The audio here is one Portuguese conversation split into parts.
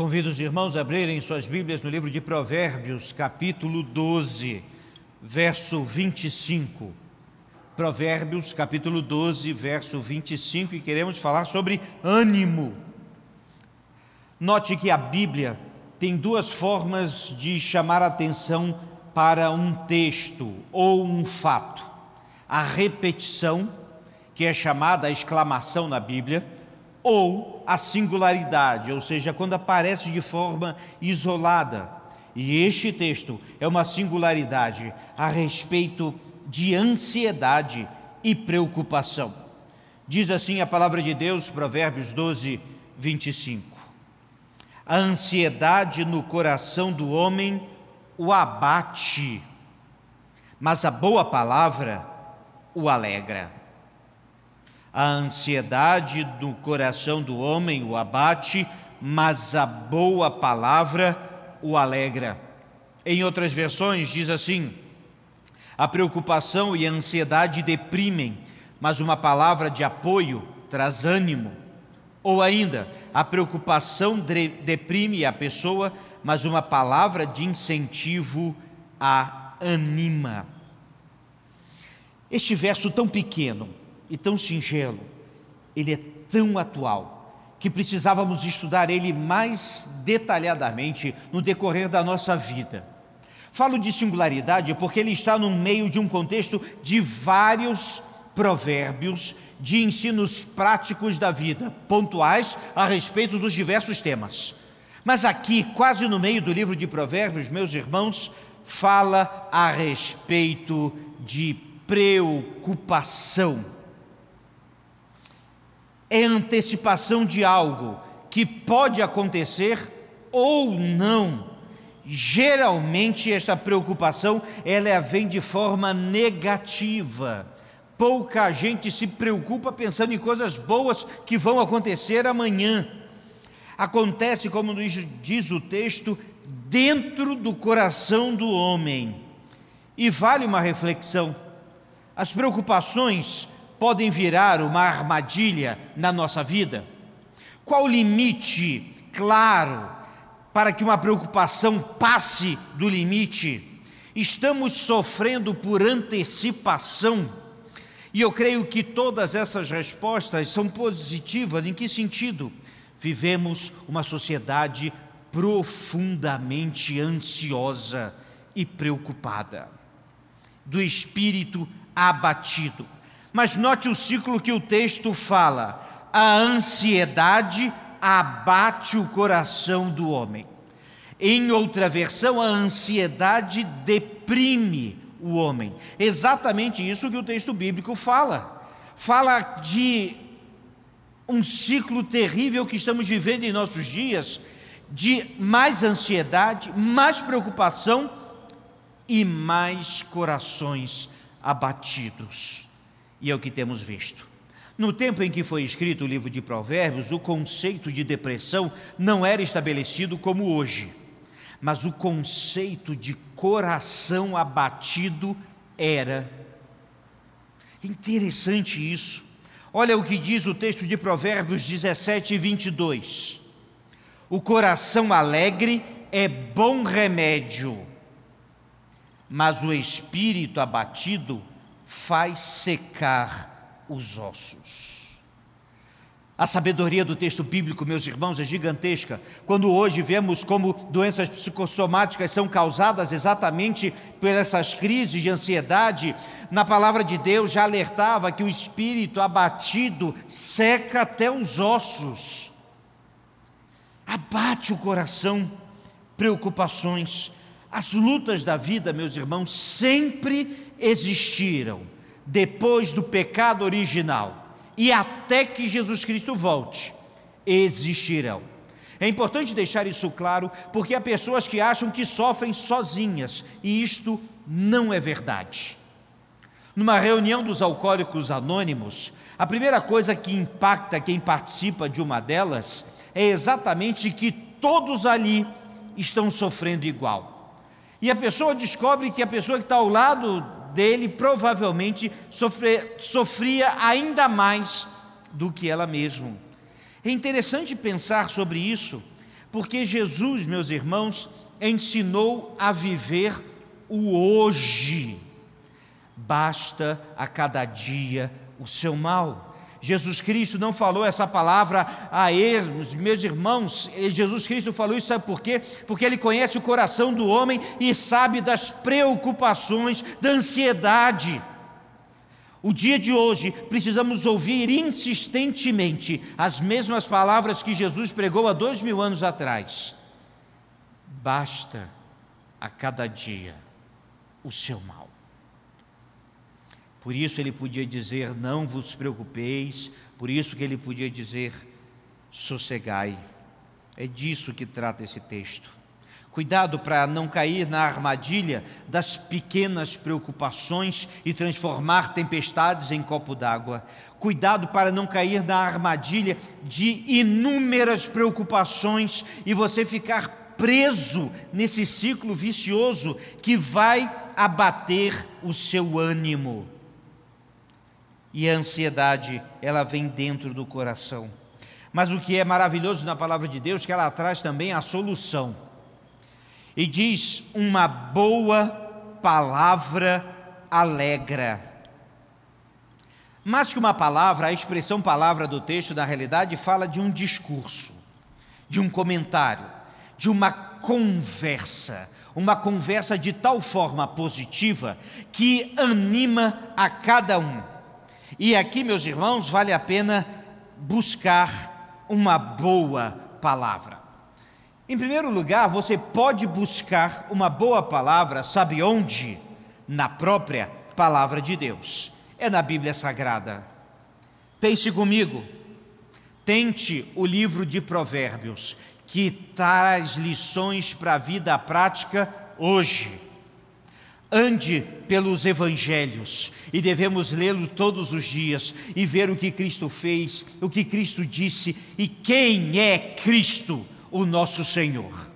Convido os irmãos a abrirem suas Bíblias no livro de Provérbios, capítulo 12, verso 25. Provérbios, capítulo 12, verso 25, e queremos falar sobre ânimo. Note que a Bíblia tem duas formas de chamar atenção para um texto ou um fato: a repetição, que é chamada a exclamação na Bíblia, ou a singularidade, ou seja, quando aparece de forma isolada. E este texto é uma singularidade a respeito de ansiedade e preocupação. Diz assim a palavra de Deus, Provérbios 12, 25. A ansiedade no coração do homem o abate, mas a boa palavra o alegra. A ansiedade do coração do homem o abate, mas a boa palavra o alegra. Em outras versões diz assim: a preocupação e a ansiedade deprimem, mas uma palavra de apoio traz ânimo. Ou ainda, a preocupação deprime a pessoa, mas uma palavra de incentivo a anima. Este verso tão pequeno e tão singelo, ele é tão atual que precisávamos estudar ele mais detalhadamente no decorrer da nossa vida. Falo de singularidade porque ele está no meio de um contexto de vários provérbios de ensinos práticos da vida, pontuais a respeito dos diversos temas. Mas aqui, quase no meio do livro de Provérbios, meus irmãos, fala a respeito de preocupação é antecipação de algo que pode acontecer ou não. Geralmente esta preocupação ela vem de forma negativa. Pouca gente se preocupa pensando em coisas boas que vão acontecer amanhã. Acontece, como diz o texto, dentro do coração do homem. E vale uma reflexão. As preocupações podem virar uma armadilha na nossa vida? Qual o limite claro para que uma preocupação passe do limite? Estamos sofrendo por antecipação. E eu creio que todas essas respostas são positivas. Em que sentido? Vivemos uma sociedade profundamente ansiosa e preocupada, do espírito abatido. Mas note o ciclo que o texto fala: a ansiedade abate o coração do homem. Em outra versão, a ansiedade deprime o homem. Exatamente isso que o texto bíblico fala. Fala de um ciclo terrível que estamos vivendo em nossos dias, de mais ansiedade, mais preocupação e mais corações abatidos. E é o que temos visto. No tempo em que foi escrito o livro de Provérbios, o conceito de depressão não era estabelecido como hoje, mas o conceito de coração abatido era. Interessante isso. Olha o que diz o texto de Provérbios 17 e 22. O coração alegre é bom remédio, mas o espírito abatido faz secar os ossos. A sabedoria do texto bíblico, meus irmãos, é gigantesca. Quando hoje vemos como doenças psicossomáticas são causadas exatamente por essas crises de ansiedade, na palavra de Deus já alertava que o espírito abatido seca até os ossos, abate o coração, preocupações, as lutas da vida, meus irmãos, sempre existiram depois do pecado original e até que Jesus Cristo volte, existirão. É importante deixar isso claro, porque há pessoas que acham que sofrem sozinhas, e isto não é verdade. Numa reunião dos alcoólicos anônimos, a primeira coisa que impacta quem participa de uma delas é exatamente que todos ali estão sofrendo igual. E a pessoa descobre que a pessoa que está ao lado dele provavelmente sofre, sofria ainda mais do que ela mesma. É interessante pensar sobre isso, Porque Jesus, meus irmãos, ensinou a viver o hoje. Basta a cada dia o seu mal. Jesus Cristo não falou essa palavra a eles, meus irmãos. Jesus Cristo falou isso, sabe por quê? Porque Ele conhece o coração do homem e sabe das preocupações, da ansiedade. O dia de hoje precisamos ouvir insistentemente as mesmas palavras que Jesus pregou há dois mil anos atrás. Basta a cada dia o seu mal. Por isso ele podia dizer: Não vos preocupeis, por isso que ele podia dizer: Sossegai. É disso que trata esse texto. Cuidado para não cair na armadilha das pequenas preocupações e transformar tempestades em copo d'água. Cuidado para não cair na armadilha de inúmeras preocupações e você ficar preso nesse ciclo vicioso que vai abater o seu ânimo. E a ansiedade, ela vem dentro do coração. Mas o que é maravilhoso na palavra de Deus que ela traz também a solução e diz: uma boa palavra alegra. Mais que uma palavra, a expressão palavra do texto, na realidade, fala de um discurso, de um comentário, de uma conversa, uma conversa de tal forma positiva que anima a cada um. E aqui, meus irmãos, vale a pena buscar uma boa palavra. Em primeiro lugar, você pode buscar uma boa palavra, sabe onde? Na própria palavra de Deus. É na Bíblia Sagrada. Pense comigo. Tente o livro de Provérbios, que traz lições para a vida prática hoje. Ande pelos evangelhos e devemos lê-lo todos os dias e ver o que Cristo fez, o que Cristo disse e quem é Cristo o nosso Senhor.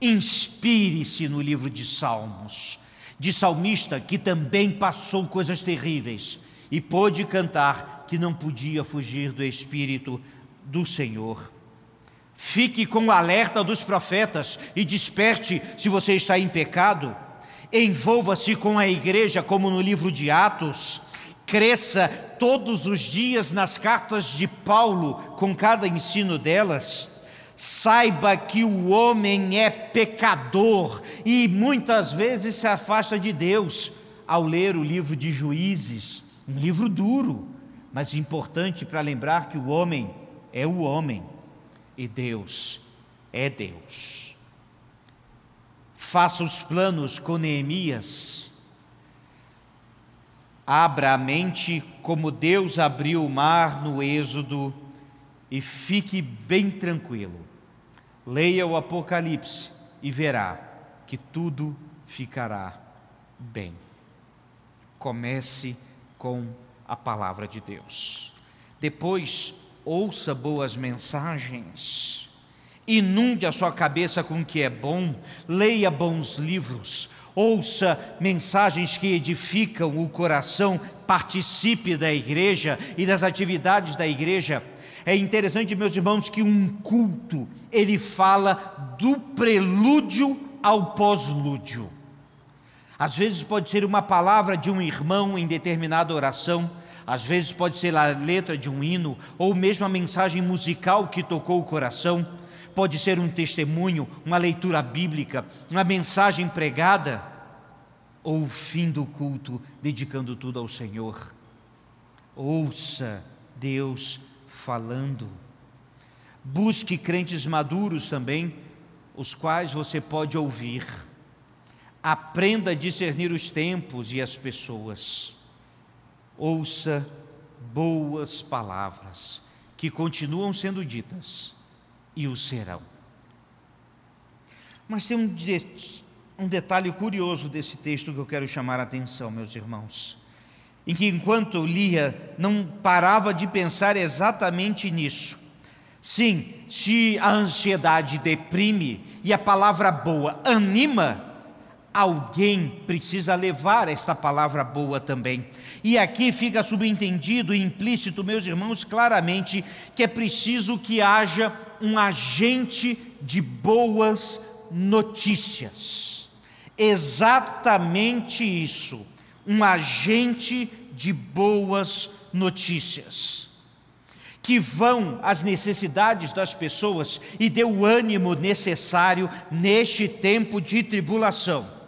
Inspire-se no livro de Salmos, de salmista que também passou coisas terríveis e pôde cantar que não podia fugir do Espírito do Senhor. Fique com o alerta dos profetas e desperte se você está em pecado. Envolva-se com a igreja, como no livro de Atos. Cresça todos os dias nas cartas de Paulo, com cada ensino delas. Saiba que o homem é pecador e muitas vezes se afasta de Deus ao ler o livro de Juízes, um livro duro, mas importante para lembrar que o homem é o homem e Deus é Deus. Faça os planos com Neemias. Abra a mente como Deus abriu o mar no Êxodo e fique bem tranquilo Leia o Apocalipse e verá que tudo ficará bem. Comece com a palavra de Deus. Depois, ouça boas mensagens. Inunde a sua cabeça com o que é bom, leia bons livros, ouça mensagens que edificam o coração, participe da igreja e das atividades da igreja é interessante, meus irmãos, que um culto, ele fala do prelúdio ao pós-lúdio. Às vezes pode ser uma palavra de um irmão em determinada oração, às vezes pode ser a letra de um hino, ou mesmo a mensagem musical que tocou o coração, pode ser um testemunho, uma leitura bíblica, uma mensagem pregada, ou o fim do culto dedicando tudo ao Senhor. Ouça Deus falando. Busque crentes maduros também, os quais você pode ouvir. Aprenda a discernir os tempos e as pessoas. Ouça boas palavras que continuam sendo ditas e o serão. Mas tem um, de, um detalhe curioso desse texto que eu quero chamar a atenção, meus irmãos em que enquanto lia, não parava de pensar exatamente nisso. Sim, se a ansiedade deprime e a palavra boa anima, alguém precisa levar esta palavra boa também. E aqui fica subentendido e implícito, meus irmãos, claramente que é preciso que haja um agente de boas notícias. Exatamente isso, um agente de boas notícias que vão às necessidades das pessoas e dê o ânimo necessário neste tempo de tribulação.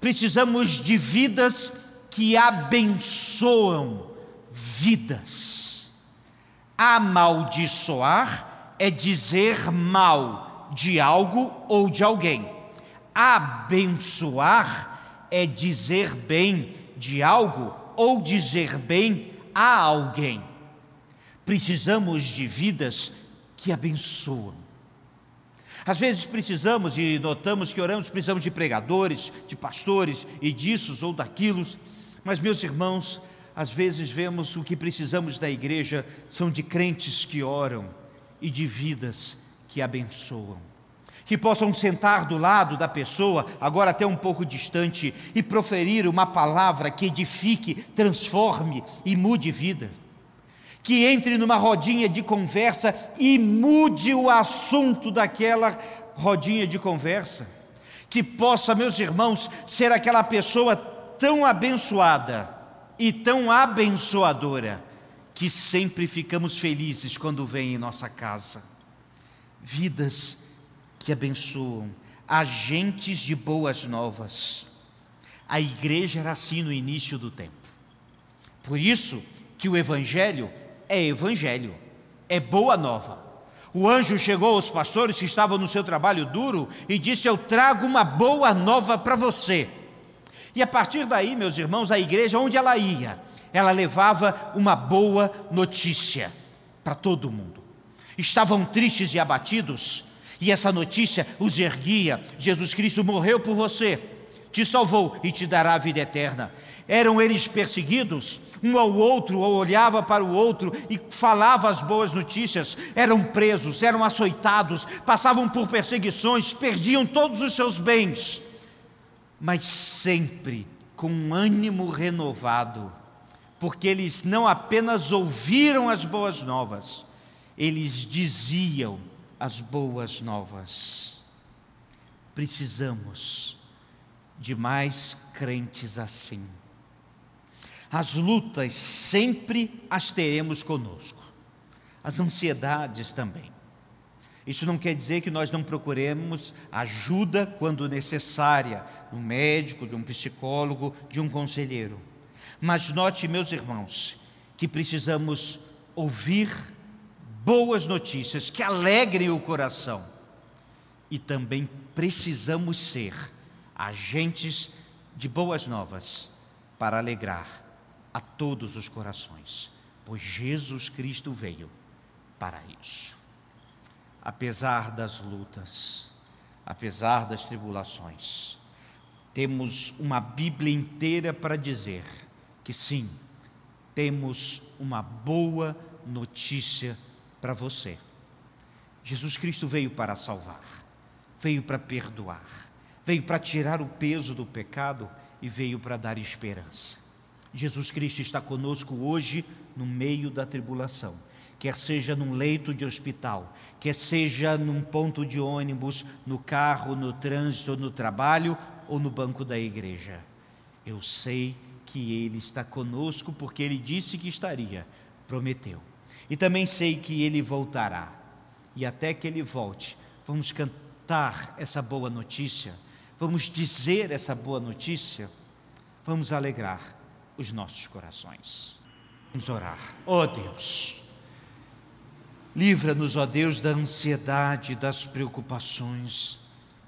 Precisamos de vidas que abençoam vidas. Amaldiçoar é dizer mal de algo ou de alguém. Abençoar é dizer bem de algo ou dizer bem a alguém. Precisamos de vidas que abençoam. Às vezes precisamos, e notamos que oramos, precisamos de pregadores, de pastores e disso ou daquilo, mas, meus irmãos, às vezes vemos o que precisamos da igreja são de crentes que oram e de vidas que abençoam. Que possam sentar do lado da pessoa, agora até um pouco distante, e proferir uma palavra que edifique, transforme e mude vida que entre numa rodinha de conversa e mude o assunto daquela rodinha de conversa. Que possa, meus irmãos, ser aquela pessoa tão abençoada e tão abençoadora que sempre ficamos felizes quando vem em nossa casa. Vidas que abençoam, agentes de boas novas. A igreja era assim no início do tempo. Por isso que o evangelho é evangelho, é boa nova. O anjo chegou aos pastores que estavam no seu trabalho duro e disse: Eu trago uma boa nova para você. E a partir daí, meus irmãos, a igreja, onde ela ia, ela levava uma boa notícia para todo mundo. Estavam tristes e abatidos, e essa notícia os erguia: Jesus Cristo morreu por você, te salvou e te dará a vida eterna. Eram eles perseguidos, um ao outro, ou olhava para o outro e falava as boas notícias. Eram presos, eram açoitados, passavam por perseguições, perdiam todos os seus bens, mas sempre com um ânimo renovado, porque eles não apenas ouviram as boas novas, eles diziam as boas novas. Precisamos de mais crentes assim. As lutas sempre as teremos conosco, as ansiedades também. Isso não quer dizer que nós não procuremos ajuda quando necessária, de um médico, de um psicólogo, de um conselheiro. Mas note, meus irmãos, que precisamos ouvir boas notícias que alegrem o coração. E também precisamos ser agentes de boas novas para alegrar a todos os corações, pois Jesus Cristo veio para isso. Apesar das lutas, apesar das tribulações, temos uma Bíblia inteira para dizer que sim, temos uma boa notícia para você. Jesus Cristo veio para salvar, veio para perdoar, veio para tirar o peso do pecado e veio para dar esperança. Jesus Cristo está conosco hoje no meio da tribulação, quer seja num leito de hospital, quer seja num ponto de ônibus, no carro, no trânsito, no trabalho ou no banco da igreja. Eu sei que Ele está conosco porque Ele disse que estaria, prometeu. E também sei que Ele voltará. E até que Ele volte, vamos cantar essa boa notícia, vamos dizer essa boa notícia, vamos alegrar os nossos corações. Vamos orar. Ó oh Deus, livra-nos, ó oh Deus, da ansiedade, das preocupações.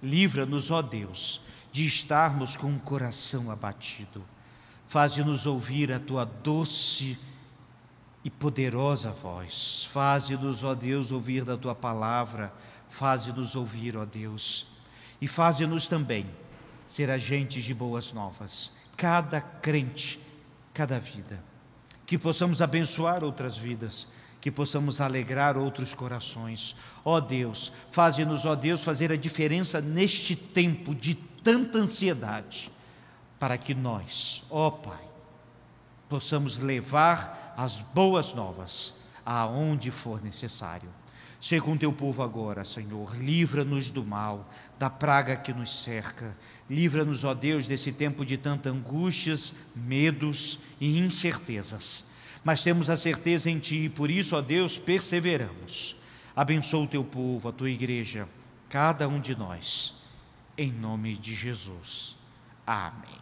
Livra-nos, ó oh Deus, de estarmos com o coração abatido. Faze-nos ouvir a tua doce e poderosa voz. Faze-nos, ó Deus, ouvir da tua palavra. Faze-nos ouvir, ó Deus. E faze-nos também ser agentes de boas novas. Cada crente cada vida. Que possamos abençoar outras vidas, que possamos alegrar outros corações. Ó Deus, faze-nos, ó Deus, fazer a diferença neste tempo de tanta ansiedade, para que nós, ó Pai, possamos levar as boas novas aonde for necessário. Seja com teu povo agora, Senhor, livra-nos do mal, da praga que nos cerca. Livra-nos, ó Deus, desse tempo de tanta angústias, medos e incertezas. Mas temos a certeza em Ti e por isso, ó Deus, perseveramos. Abençoa o teu povo, a tua igreja, cada um de nós, em nome de Jesus. Amém.